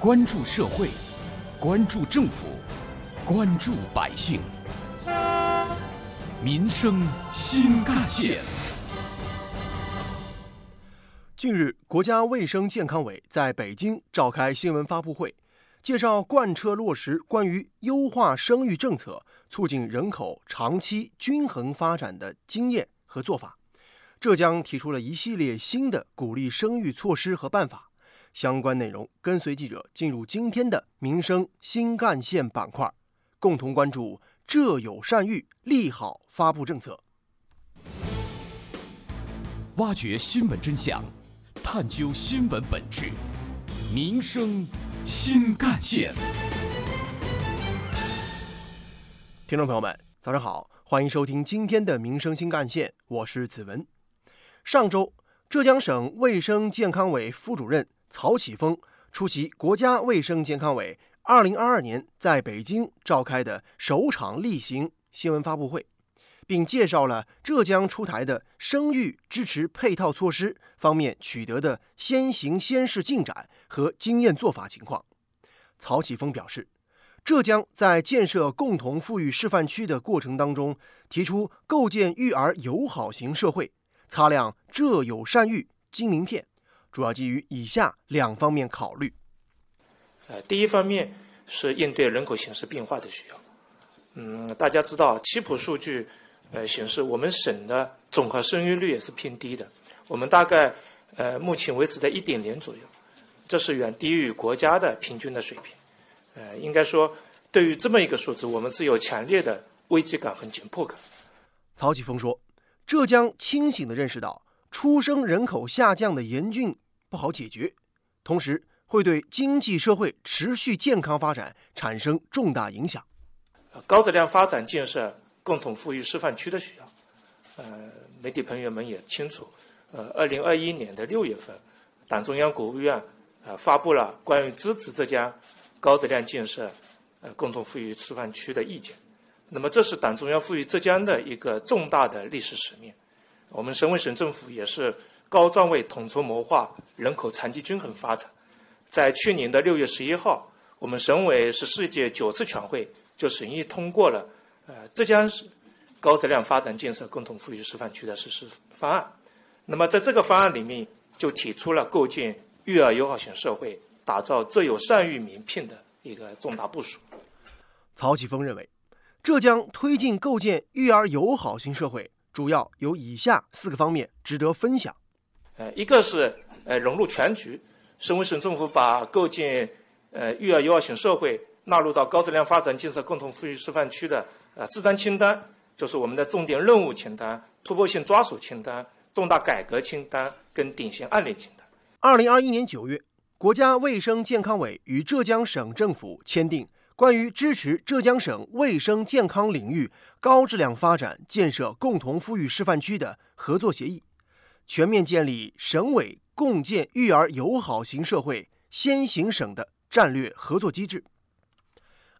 关注社会，关注政府，关注百姓，民生新干线。近日，国家卫生健康委在北京召开新闻发布会，介绍贯彻落实关于优化生育政策、促进人口长期均衡发展的经验和做法。浙江提出了一系列新的鼓励生育措施和办法。相关内容，跟随记者进入今天的民生新干线板块，共同关注“浙有善育，利好发布政策”，挖掘新闻真相，探究新闻本质，民生新干线。听众朋友们，早上好，欢迎收听今天的民生新干线，我是子文。上周，浙江省卫生健康委副主任。曹启峰出席国家卫生健康委2022年在北京召开的首场例行新闻发布会，并介绍了浙江出台的生育支持配套措施方面取得的先行先试进展和经验做法情况。曹启峰表示，浙江在建设共同富裕示范区的过程当中，提出构建育儿友好型社会，擦亮“浙有善育”金名片。主要基于以下两方面考虑。呃，第一方面是应对人口形势变化的需要。嗯，大家知道，七普数据呃显示，我们省的总和生育率也是偏低的。我们大概呃目前维持在一点零左右，这是远低于国家的平均的水平。呃，应该说，对于这么一个数字，我们是有强烈的危机感和紧迫感。曹启峰说：“浙江清醒地认识到。”出生人口下降的严峻不好解决，同时会对经济社会持续健康发展产生重大影响。高质量发展建设共同富裕示范区的需要，呃，媒体朋友们也清楚。呃，二零二一年的六月份，党中央、国务院呃发布了关于支持浙江高质量建设呃共同富裕示范区的意见。那么，这是党中央赋予浙江的一个重大的历史使命。我们省委省政府也是高专位统筹谋划人口长期均衡发展。在去年的六月十一号，我们省委十四届九次全会就审议通过了呃浙江市高质量发展建设共同富裕示范区的实施方案。那么在这个方案里面，就提出了构建育儿友好型社会、打造浙有善育名片的一个重大部署。曹启峰认为，浙江推进构建育儿友好型社会。主要有以下四个方面值得分享。呃，一个是呃融入全局，省委省政府把构建呃育儿友好型社会纳入到高质量发展建设共同富裕示范区的呃四张清单，就是我们的重点任务清单、突破性抓手清单、重大改革清单跟典型案例清单。二零二一年九月，国家卫生健康委与浙江省政府签订。关于支持浙江省卫生健康领域高质量发展建设共同富裕示范区的合作协议，全面建立省委共建育儿友好型社会先行省的战略合作机制。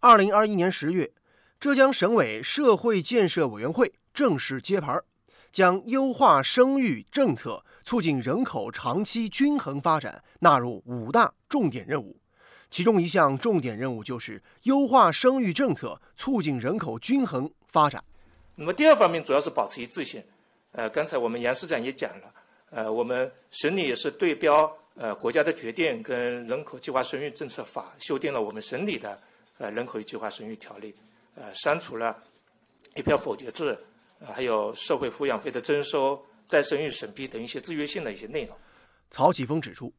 二零二一年十月，浙江省委社会建设委员会正式揭牌，将优化生育政策、促进人口长期均衡发展纳入五大重点任务。其中一项重点任务就是优化生育政策，促进人口均衡发展。那么第二方面主要是保持一致性。呃，刚才我们杨市长也讲了，呃，我们省里也是对标呃国家的决定跟人口计划生育政策法，修订了我们省里的呃人口与计划生育条例，呃，删除了一票否决制，呃，还有社会抚养费的征收、再生育审批等一些制约性的一些内容。曹启峰指出。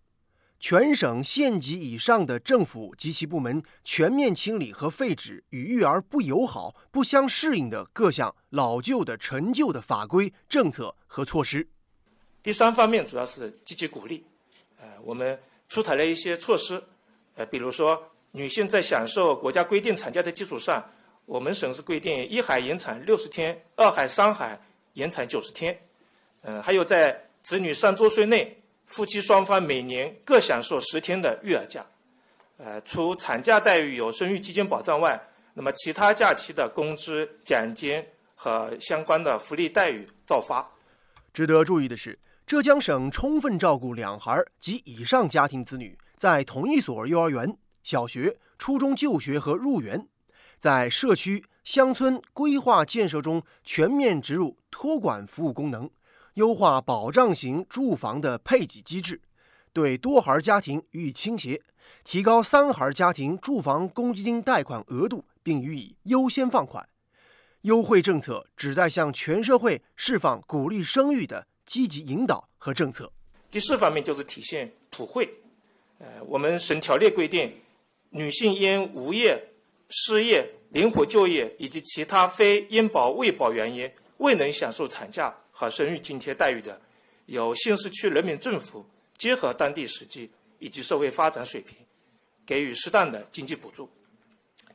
全省县级以上的政府及其部门全面清理和废止与育儿不友好、不相适应的各项老旧的陈旧的法规、政策和措施。第三方面主要是积极鼓励，呃，我们出台了一些措施，呃，比如说女性在享受国家规定产假的基础上，我们省是规定一孩延产六十天，二孩、三孩延产九十天，嗯，还有在子女三周岁内。夫妻双方每年各享受十天的育儿假，呃，除产假待遇有生育基金保障外，那么其他假期的工资、奖金和相关的福利待遇照发。值得注意的是，浙江省充分照顾两孩及以上家庭子女在同一所幼儿园、小学、初中就学和入园，在社区、乡村规划建设中全面植入托管服务功能，优化保障型住房的配给机制，对多孩家庭予以倾斜，提高三孩家庭住房公积金贷款额度，并予以优先放款。优惠政策旨在向全社会释放鼓励生育的积极引导和政策。第四方面就是体现普惠。呃，我们省条例规定，女性因无业、失业、灵活就业以及其他非因保未保原因未能享受产假和生育津贴待遇的，由县市区人民政府结合当地实际以及社会发展水平，给予适当的经济补助。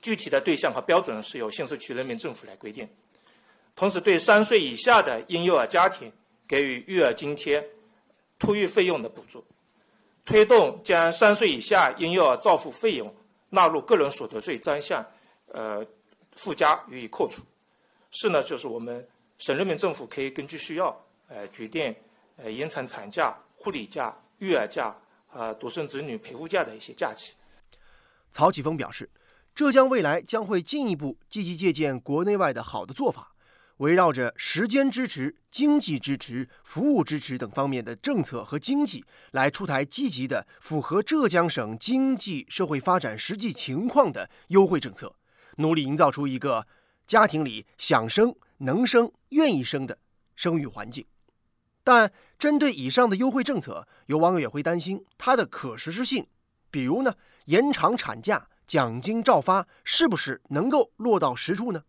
具体的对象和标准是由县市区人民政府来规定。同时，对三岁以下的婴幼儿家庭给予育儿津贴、托育费用的补助。推动将三岁以下婴幼儿照护费用纳入个人所得税专项，呃，附加予以扣除。四呢，就是我们省人民政府可以根据需要，呃，决定呃延长产假、护理假、育儿假和独生子女陪护假的一些假期。曹启峰表示，浙江未来将会进一步积极借鉴国内外的好的做法。围绕着时间支持、经济支持、服务支持等方面的政策和经济，来出台积极的、符合浙江省经济社会发展实际情况的优惠政策，努力营造出一个家庭里想生、能生、愿意生的生育环境。但针对以上的优惠政策，有网友也会担心它的可实施性，比如呢，延长产假、奖金照发，是不是能够落到实处呢？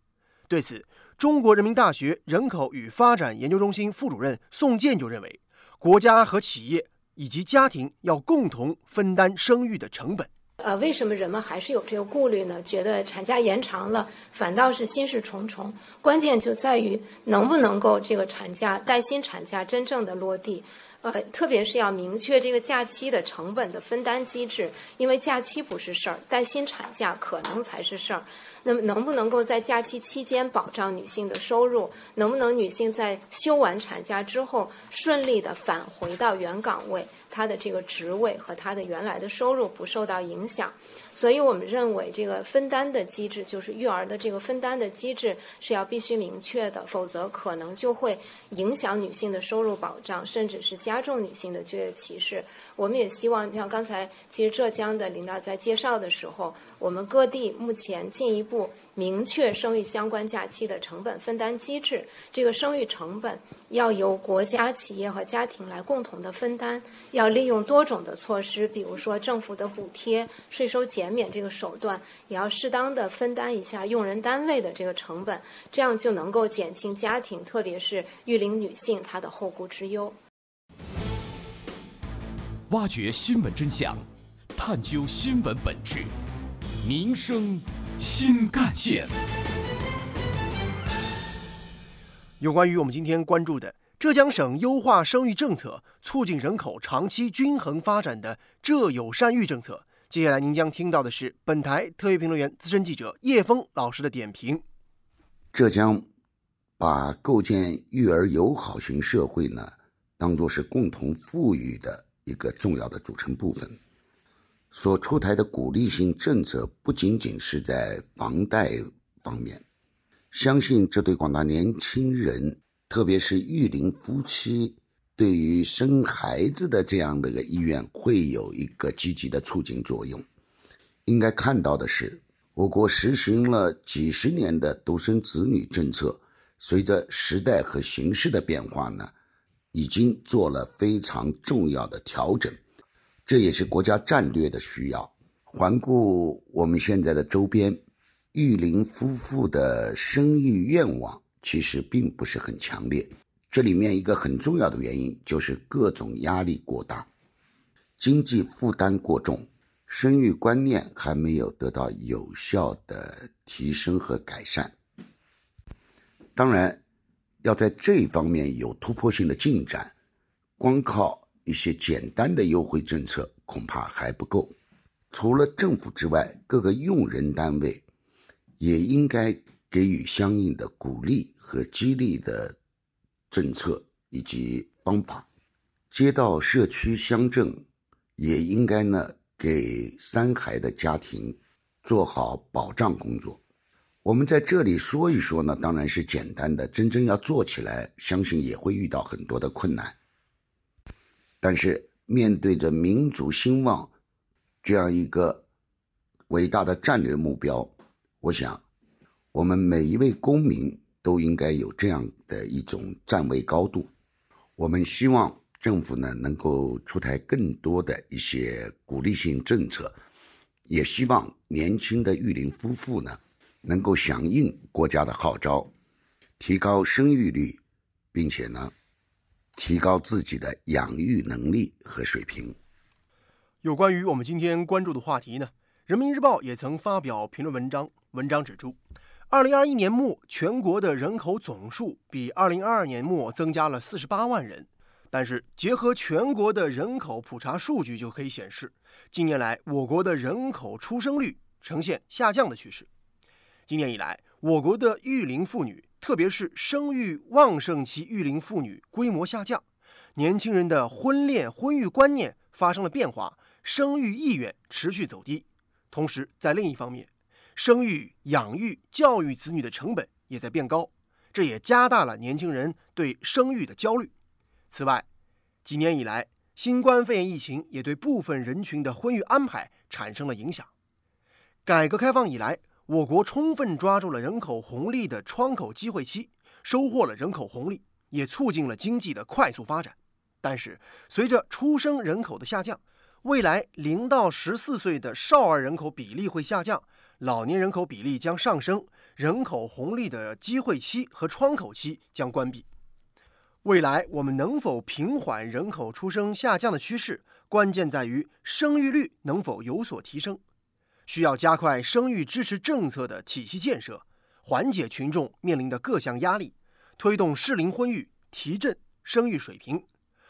对此，中国人民大学人口与发展研究中心副主任宋健就认为，国家和企业以及家庭要共同分担生育的成本。呃，为什么人们还是有这个顾虑呢？觉得产假延长了，反倒是心事重重。关键就在于能不能够这个产假带薪产假真正的落地。呃，特别是要明确这个假期的成本的分担机制，因为假期不是事儿，带薪产假可能才是事儿。那么，能不能够在假期期间保障女性的收入？能不能女性在休完产假之后顺利的返回到原岗位，他的这个职位和他的原来的收入不受到影响？所以我们认为，这个分担的机制，就是育儿的这个分担的机制，是要必须明确的，否则可能就会影响女性的收入保障，甚至是加重女性的就业歧视。我们也希望，像刚才其实浙江的领导在介绍的时候，我们各地目前进一步明确生育相关假期的成本分担机制。这个生育成本要由国家、企业和家庭来共同的分担，要利用多种的措施，比如说政府的补贴、税收减免这个手段，也要适当的分担一下用人单位的这个成本，这样就能够减轻家庭，特别是育龄女性她的后顾之忧。挖掘新闻真相，探究新闻本质，民生新干线。有关于我们今天关注的浙江省优化生育政策，促进人口长期均衡发展的“浙友善育”政策，接下来您将听到的是本台特约评论员、资深记者叶峰老师的点评。浙江把构建育儿友好型社会呢，当做是共同富裕的。一个重要的组成部分，所出台的鼓励性政策不仅仅是在房贷方面，相信这对广大年轻人，特别是育龄夫妻，对于生孩子的这样的一个意愿，会有一个积极的促进作用。应该看到的是，我国实行了几十年的独生子女政策，随着时代和形势的变化呢。已经做了非常重要的调整，这也是国家战略的需要。环顾我们现在的周边，育龄夫妇的生育愿望其实并不是很强烈。这里面一个很重要的原因就是各种压力过大，经济负担过重，生育观念还没有得到有效的提升和改善。当然。要在这方面有突破性的进展，光靠一些简单的优惠政策恐怕还不够。除了政府之外，各个用人单位也应该给予相应的鼓励和激励的政策以及方法。街道、社区、乡镇也应该呢给三孩的家庭做好保障工作。我们在这里说一说呢，当然是简单的，真正要做起来，相信也会遇到很多的困难。但是面对着民族兴旺这样一个伟大的战略目标，我想我们每一位公民都应该有这样的一种站位高度。我们希望。政府呢能够出台更多的一些鼓励性政策，也希望年轻的育龄夫妇呢能够响应国家的号召，提高生育率，并且呢提高自己的养育能力和水平。有关于我们今天关注的话题呢，《人民日报》也曾发表评论文章，文章指出，二零二一年末全国的人口总数比二零二二年末增加了四十八万人。但是，结合全国的人口普查数据，就可以显示，近年来我国的人口出生率呈现下降的趋势。今年以来，我国的育龄妇女，特别是生育旺盛期育龄妇女规模下降，年轻人的婚恋婚育观念发生了变化，生育意愿持续走低。同时，在另一方面，生育、养育、教育子女的成本也在变高，这也加大了年轻人对生育的焦虑。此外，几年以来，新冠肺炎疫情也对部分人群的婚育安排产生了影响。改革开放以来，我国充分抓住了人口红利的窗口机会期，收获了人口红利，也促进了经济的快速发展。但是，随着出生人口的下降，未来零到十四岁的少儿人口比例会下降，老年人口比例将上升，人口红利的机会期和窗口期将关闭。未来我们能否平缓人口出生下降的趋势，关键在于生育率能否有所提升。需要加快生育支持政策的体系建设，缓解群众面临的各项压力，推动适龄婚育，提振生育水平。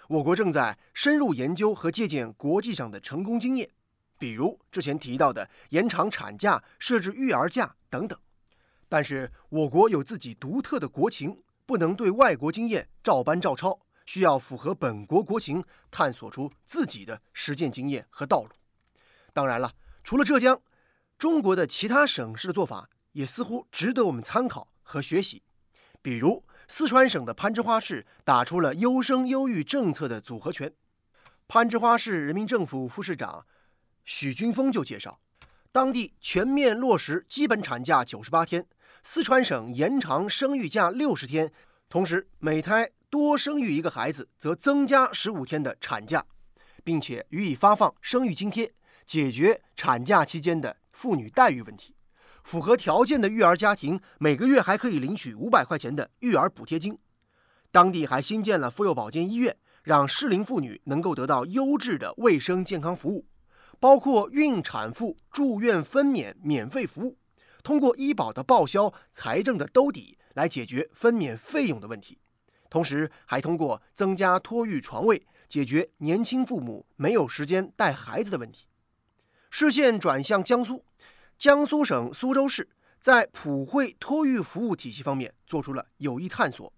我国正在深入研究和借鉴国际上的成功经验，比如之前提到的延长产假、设置育儿假等等。但是我国有自己独特的国情。不能对外国经验照搬照抄，需要符合本国国情，探索出自己的实践经验和道路。当然了，除了浙江，中国的其他省市的做法也似乎值得我们参考和学习。比如，四川省的攀枝花市打出了优生优育政策的组合拳。攀枝花市人民政府副市长许军峰就介绍，当地全面落实基本产假九十八天。四川省延长生育假六十天，同时每胎多生育一个孩子，则增加十五天的产假，并且予以发放生育津贴，解决产假期间的妇女待遇问题。符合条件的育儿家庭每个月还可以领取五百块钱的育儿补贴金。当地还新建了妇幼保健医院，让适龄妇女能够得到优质的卫生健康服务，包括孕产妇住院分娩免费服务。通过医保的报销、财政的兜底来解决分娩费用的问题，同时还通过增加托育床位，解决年轻父母没有时间带孩子的问题。视线转向江苏，江苏省苏州市在普惠托育服务体系方面做出了有益探索。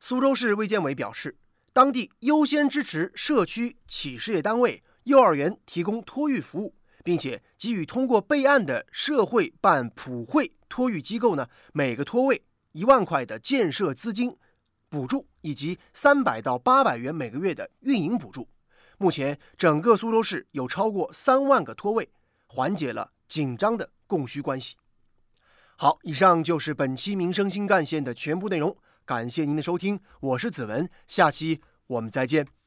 苏州市卫健委表示，当地优先支持社区企事业单位、幼儿园提供托育服务。并且给予通过备案的社会办普惠托育机构呢，每个托位一万块的建设资金补助，以及三百到八百元每个月的运营补助。目前，整个苏州市有超过三万个托位，缓解了紧张的供需关系。好，以上就是本期民生新干线的全部内容，感谢您的收听，我是子文，下期我们再见。